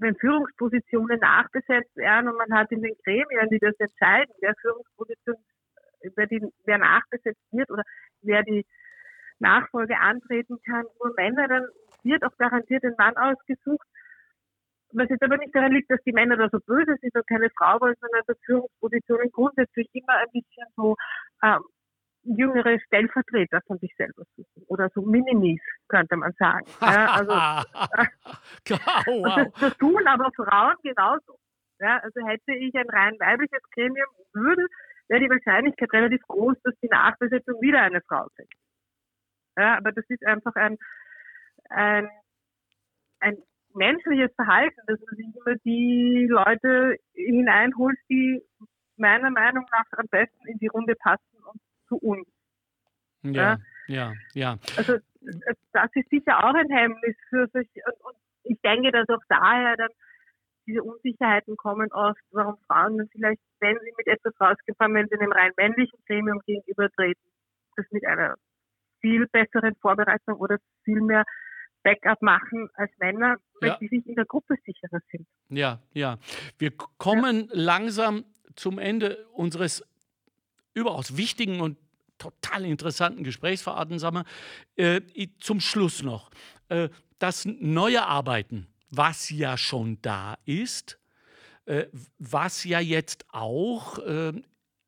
wenn Führungspositionen nachbesetzt werden und man hat in den Gremien, die das entscheiden, wer Führungsposition, wer, die, wer nachbesetzt wird oder wer die Nachfolge antreten kann, nur Männer, dann wird auch garantiert ein Mann ausgesucht. Was jetzt aber nicht daran liegt, dass die Männer da so böse sind und keine Frau wollen, sondern dass Führungspositionen grundsätzlich immer ein bisschen so ähm, jüngere Stellvertreter von sich selber suchen oder so Minimis, könnte man sagen. [laughs] Ja, also, [laughs] [laughs] wow. das, das tun aber Frauen genauso. Ja, also hätte ich ein rein weibliches Gremium, würde, wäre die Wahrscheinlichkeit relativ groß, dass die Nachbesetzung wieder eine Frau kriegt. Ja, aber das ist einfach ein, ein, ein menschliches Verhalten, dass man sich immer die Leute hineinholt, die meiner Meinung nach am besten in die Runde passen und zu uns. Ja, ja, ja. Also das ist sicher auch ein Hemmnis für sich und, ich denke, dass auch daher dann diese Unsicherheiten kommen oft, warum Frauen dann vielleicht, wenn sie mit etwas rausgefahren, sie einem rein männlichen Gremium gegenübertreten, das mit einer viel besseren Vorbereitung oder viel mehr Backup machen als Männer, weil ja. die sich in der Gruppe sicherer sind. Ja, ja. Wir kommen ja. langsam zum Ende unseres überaus wichtigen und total interessanten Gesprächs, Frau Adensammer. Äh, zum Schluss noch. Äh, das neue Arbeiten, was ja schon da ist, äh, was ja jetzt auch äh,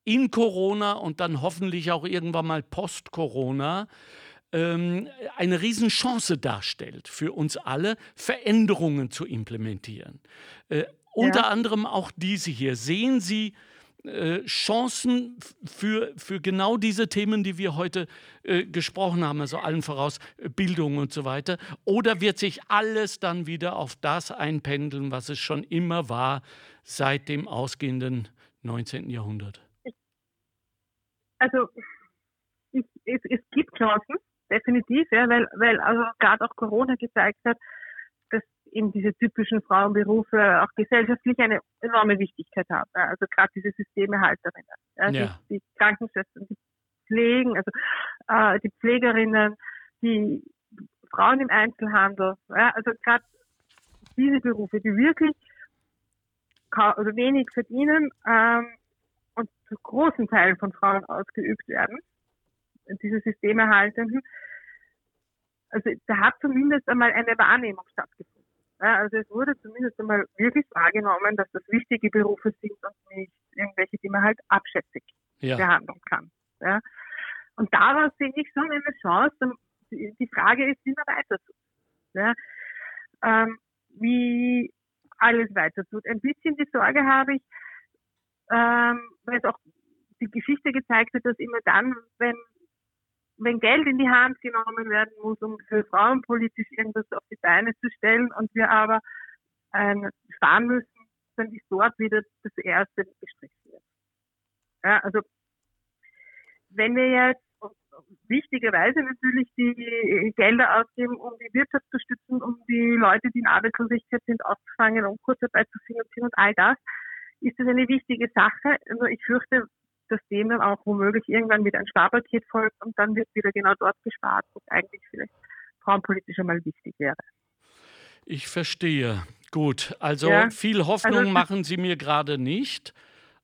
in Corona und dann hoffentlich auch irgendwann mal post-Corona ähm, eine Riesenchance darstellt für uns alle, Veränderungen zu implementieren. Äh, unter anderem auch diese hier. Sehen Sie äh, Chancen für, für genau diese Themen, die wir heute äh, gesprochen haben, also allen voraus äh, Bildung und so weiter? Oder wird sich alles dann wieder auf das einpendeln, was es schon immer war seit dem ausgehenden 19. Jahrhundert? Also ich, es, es gibt Chancen definitiv, ja, weil, weil also gerade auch Corona gezeigt hat, dass eben diese typischen Frauenberufe auch gesellschaftlich eine enorme Wichtigkeit haben. Also gerade diese Systemehalterinnen, ja, ja. Die, die, Krankenschwestern, die Pflegen, also äh, die Pflegerinnen, die Frauen im Einzelhandel, ja, also gerade diese Berufe, die wirklich oder wenig verdienen ähm, und zu großen Teilen von Frauen ausgeübt werden, diese Systemerhaltenden. Also da hat zumindest einmal eine Wahrnehmung stattgefunden. Ja, also es wurde zumindest einmal wirklich wahrgenommen, dass das wichtige Berufe sind und nicht irgendwelche, die man halt abschätzig ja. behandeln kann. Ja. Und daraus sehe ich schon eine Chance. Die Frage ist, wie man weiter tut. Ja. Ähm, wie alles weiter tut. Ein bisschen die Sorge habe ich, ähm, weil es auch die Geschichte gezeigt hat, dass immer dann, wenn wenn Geld in die Hand genommen werden muss, um für Frauen politisch irgendwas auf die Beine zu stellen und wir aber äh, sparen müssen, dann ist dort wieder das Erste gestrichen wird. Ja, also wenn wir jetzt wichtigerweise natürlich die Gelder ausgeben, um die Wirtschaft zu stützen, um die Leute, die in Arbeitslosigkeit sind, aufzufangen, um Kurzarbeit zu finanzieren und all das, ist das eine wichtige Sache. Nur ich fürchte, dass dem dann auch womöglich irgendwann wieder ein Sparpaket folgt und dann wird wieder genau dort gespart, wo es eigentlich vielleicht frauenpolitisch einmal wichtig wäre. Ich verstehe. Gut, also ja. viel Hoffnung also, machen Sie mir gerade nicht.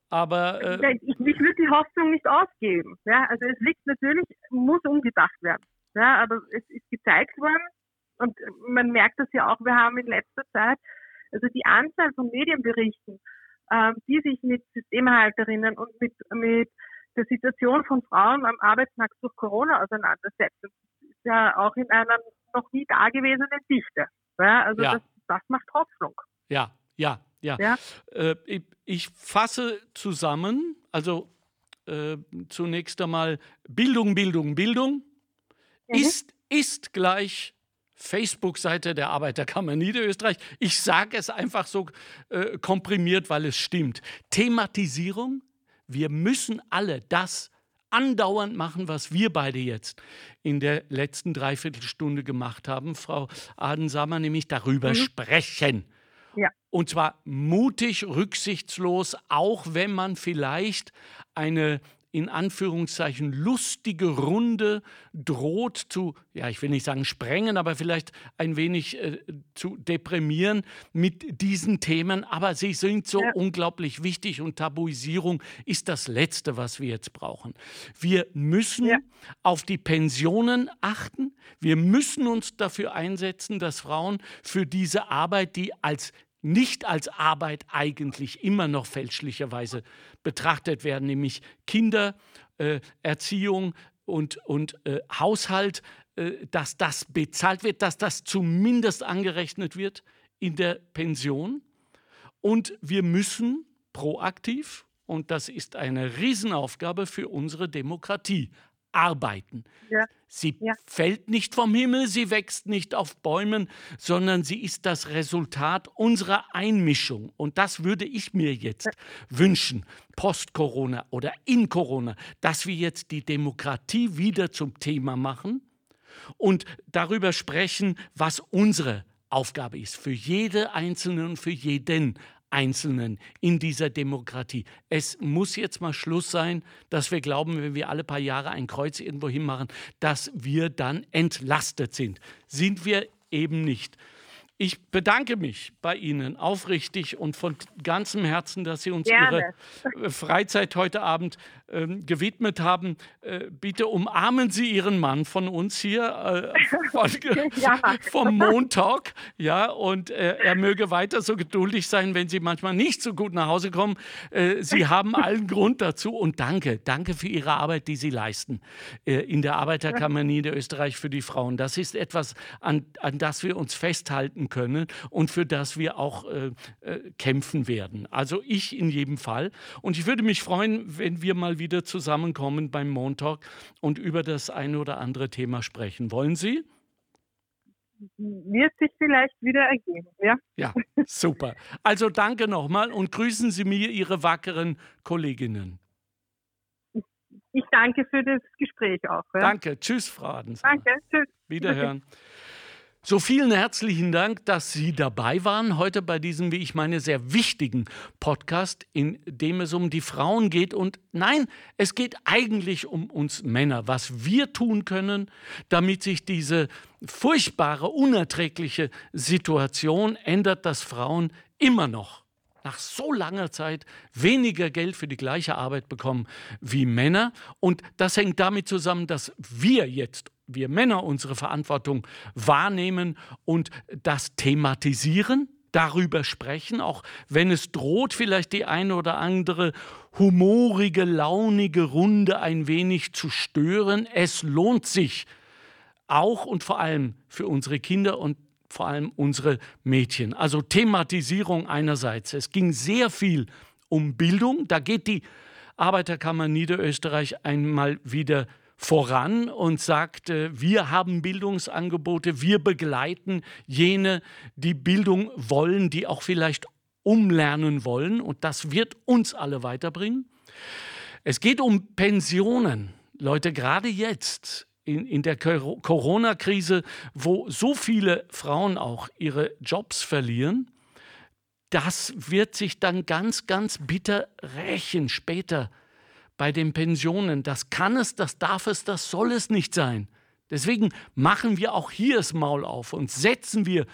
Aber äh, ich, ich würde die Hoffnung nicht ausgeben. Ja, also es liegt natürlich, muss umgedacht werden. Ja, aber es ist gezeigt worden und man merkt das ja auch. Wir haben in letzter Zeit also die Anzahl von Medienberichten, äh, die sich mit Systemhalterinnen und mit mit der Situation von Frauen am Arbeitsmarkt durch Corona auseinandersetzen, ist ja auch in einer noch nie dagewesenen Dichte. Ja, also ja. Das, das macht Hoffnung. Ja, ja, ja. ja? Äh, ich, ich, fasse zusammen, also äh, zunächst einmal Bildung, Bildung, Bildung mhm. ist, ist gleich Facebook-Seite der Arbeiterkammer Niederösterreich. Ich sage es einfach so äh, komprimiert, weil es stimmt. Thematisierung. Wir müssen alle das andauernd machen, was wir beide jetzt in der letzten Dreiviertelstunde gemacht haben, Frau Adensamer, nämlich darüber mhm. sprechen. Ja. Und zwar mutig, rücksichtslos, auch wenn man vielleicht eine in Anführungszeichen lustige Runde droht zu, ja, ich will nicht sagen sprengen, aber vielleicht ein wenig äh, zu deprimieren mit diesen Themen. Aber sie sind so ja. unglaublich wichtig und Tabuisierung ist das Letzte, was wir jetzt brauchen. Wir müssen ja. auf die Pensionen achten. Wir müssen uns dafür einsetzen, dass Frauen für diese Arbeit, die als nicht als Arbeit eigentlich immer noch fälschlicherweise betrachtet werden, nämlich Kindererziehung äh, und, und äh, Haushalt, äh, dass das bezahlt wird, dass das zumindest angerechnet wird in der Pension. Und wir müssen proaktiv, und das ist eine Riesenaufgabe für unsere Demokratie, arbeiten. Ja. Sie ja. fällt nicht vom Himmel, sie wächst nicht auf Bäumen, sondern sie ist das Resultat unserer Einmischung. Und das würde ich mir jetzt ja. wünschen, post-Corona oder in Corona, dass wir jetzt die Demokratie wieder zum Thema machen und darüber sprechen, was unsere Aufgabe ist, für jede Einzelne und für jeden Einzelnen in dieser Demokratie. Es muss jetzt mal Schluss sein, dass wir glauben, wenn wir alle paar Jahre ein Kreuz irgendwo hinmachen, dass wir dann entlastet sind. Sind wir eben nicht. Ich bedanke mich bei Ihnen aufrichtig und von ganzem Herzen, dass Sie uns Gerne. Ihre äh, Freizeit heute Abend ähm, gewidmet haben. Äh, bitte umarmen Sie Ihren Mann von uns hier äh, von, [laughs] ja. [laughs] vom Montag. Ja, und äh, er möge weiter so geduldig sein, wenn Sie manchmal nicht so gut nach Hause kommen. Äh, Sie haben allen Grund dazu und danke. Danke für Ihre Arbeit, die Sie leisten äh, in der Arbeiterkammer Niederösterreich für die Frauen. Das ist etwas, an, an das wir uns festhalten können und für das wir auch äh, kämpfen werden. Also ich in jedem Fall. Und ich würde mich freuen, wenn wir mal wieder zusammenkommen beim Montag und über das eine oder andere Thema sprechen. Wollen Sie? Wird sich vielleicht wieder ergeben, ja? Ja, [laughs] super. Also danke nochmal und grüßen Sie mir Ihre wackeren Kolleginnen. Ich danke für das Gespräch auch. Ja? Danke. Tschüss, Frau Adensmann. Danke. Tschüss. Wiederhören. So vielen herzlichen Dank, dass Sie dabei waren heute bei diesem, wie ich meine, sehr wichtigen Podcast, in dem es um die Frauen geht. Und nein, es geht eigentlich um uns Männer, was wir tun können, damit sich diese furchtbare, unerträgliche Situation ändert, dass Frauen immer noch nach so langer Zeit weniger Geld für die gleiche Arbeit bekommen wie Männer. Und das hängt damit zusammen, dass wir jetzt, wir Männer, unsere Verantwortung wahrnehmen und das thematisieren, darüber sprechen, auch wenn es droht, vielleicht die eine oder andere humorige, launige Runde ein wenig zu stören. Es lohnt sich auch und vor allem für unsere Kinder und vor allem unsere Mädchen. Also Thematisierung einerseits. Es ging sehr viel um Bildung. Da geht die Arbeiterkammer Niederösterreich einmal wieder voran und sagt, wir haben Bildungsangebote, wir begleiten jene, die Bildung wollen, die auch vielleicht umlernen wollen und das wird uns alle weiterbringen. Es geht um Pensionen. Leute, gerade jetzt in, in der Corona-Krise, wo so viele Frauen auch ihre Jobs verlieren, das wird sich dann ganz, ganz bitter rächen später bei den Pensionen. Das kann es, das darf es, das soll es nicht sein. Deswegen machen wir auch hier das Maul auf und setzen wir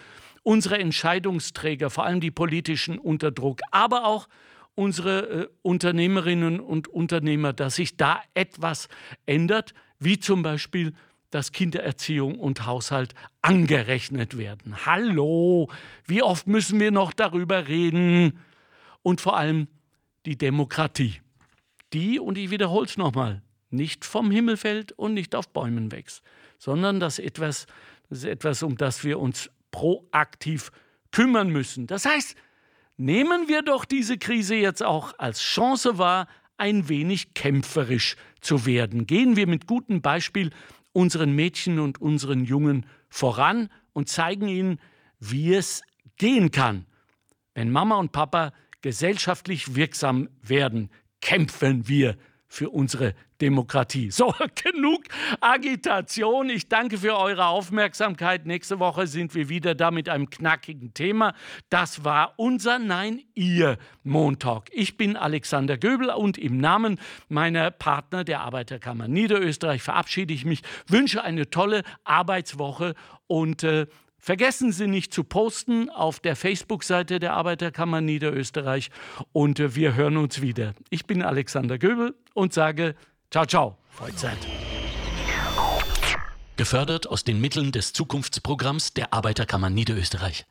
unsere Entscheidungsträger, vor allem die politischen, unter Druck, aber auch unsere äh, Unternehmerinnen und Unternehmer, dass sich da etwas ändert, wie zum Beispiel, dass Kindererziehung und Haushalt angerechnet werden. Hallo, wie oft müssen wir noch darüber reden? Und vor allem die Demokratie. Die, und ich wiederhole es nochmal, nicht vom Himmel fällt und nicht auf Bäumen wächst, sondern das, etwas, das ist etwas, um das wir uns proaktiv kümmern müssen. Das heißt, nehmen wir doch diese Krise jetzt auch als Chance wahr, ein wenig kämpferisch zu werden. Gehen wir mit gutem Beispiel unseren Mädchen und unseren Jungen voran und zeigen ihnen, wie es gehen kann. Wenn Mama und Papa gesellschaftlich wirksam werden, kämpfen wir für unsere Demokratie. So, [laughs] genug Agitation. Ich danke für eure Aufmerksamkeit. Nächste Woche sind wir wieder da mit einem knackigen Thema. Das war unser Nein, Ihr Montalk. Ich bin Alexander Göbel und im Namen meiner Partner der Arbeiterkammer Niederösterreich verabschiede ich mich, wünsche eine tolle Arbeitswoche und äh, Vergessen Sie nicht zu posten auf der Facebook-Seite der Arbeiterkammer Niederösterreich und äh, wir hören uns wieder. Ich bin Alexander Göbel und sage ciao, ciao, Freizeit. Gefördert aus den Mitteln des Zukunftsprogramms der Arbeiterkammer Niederösterreich.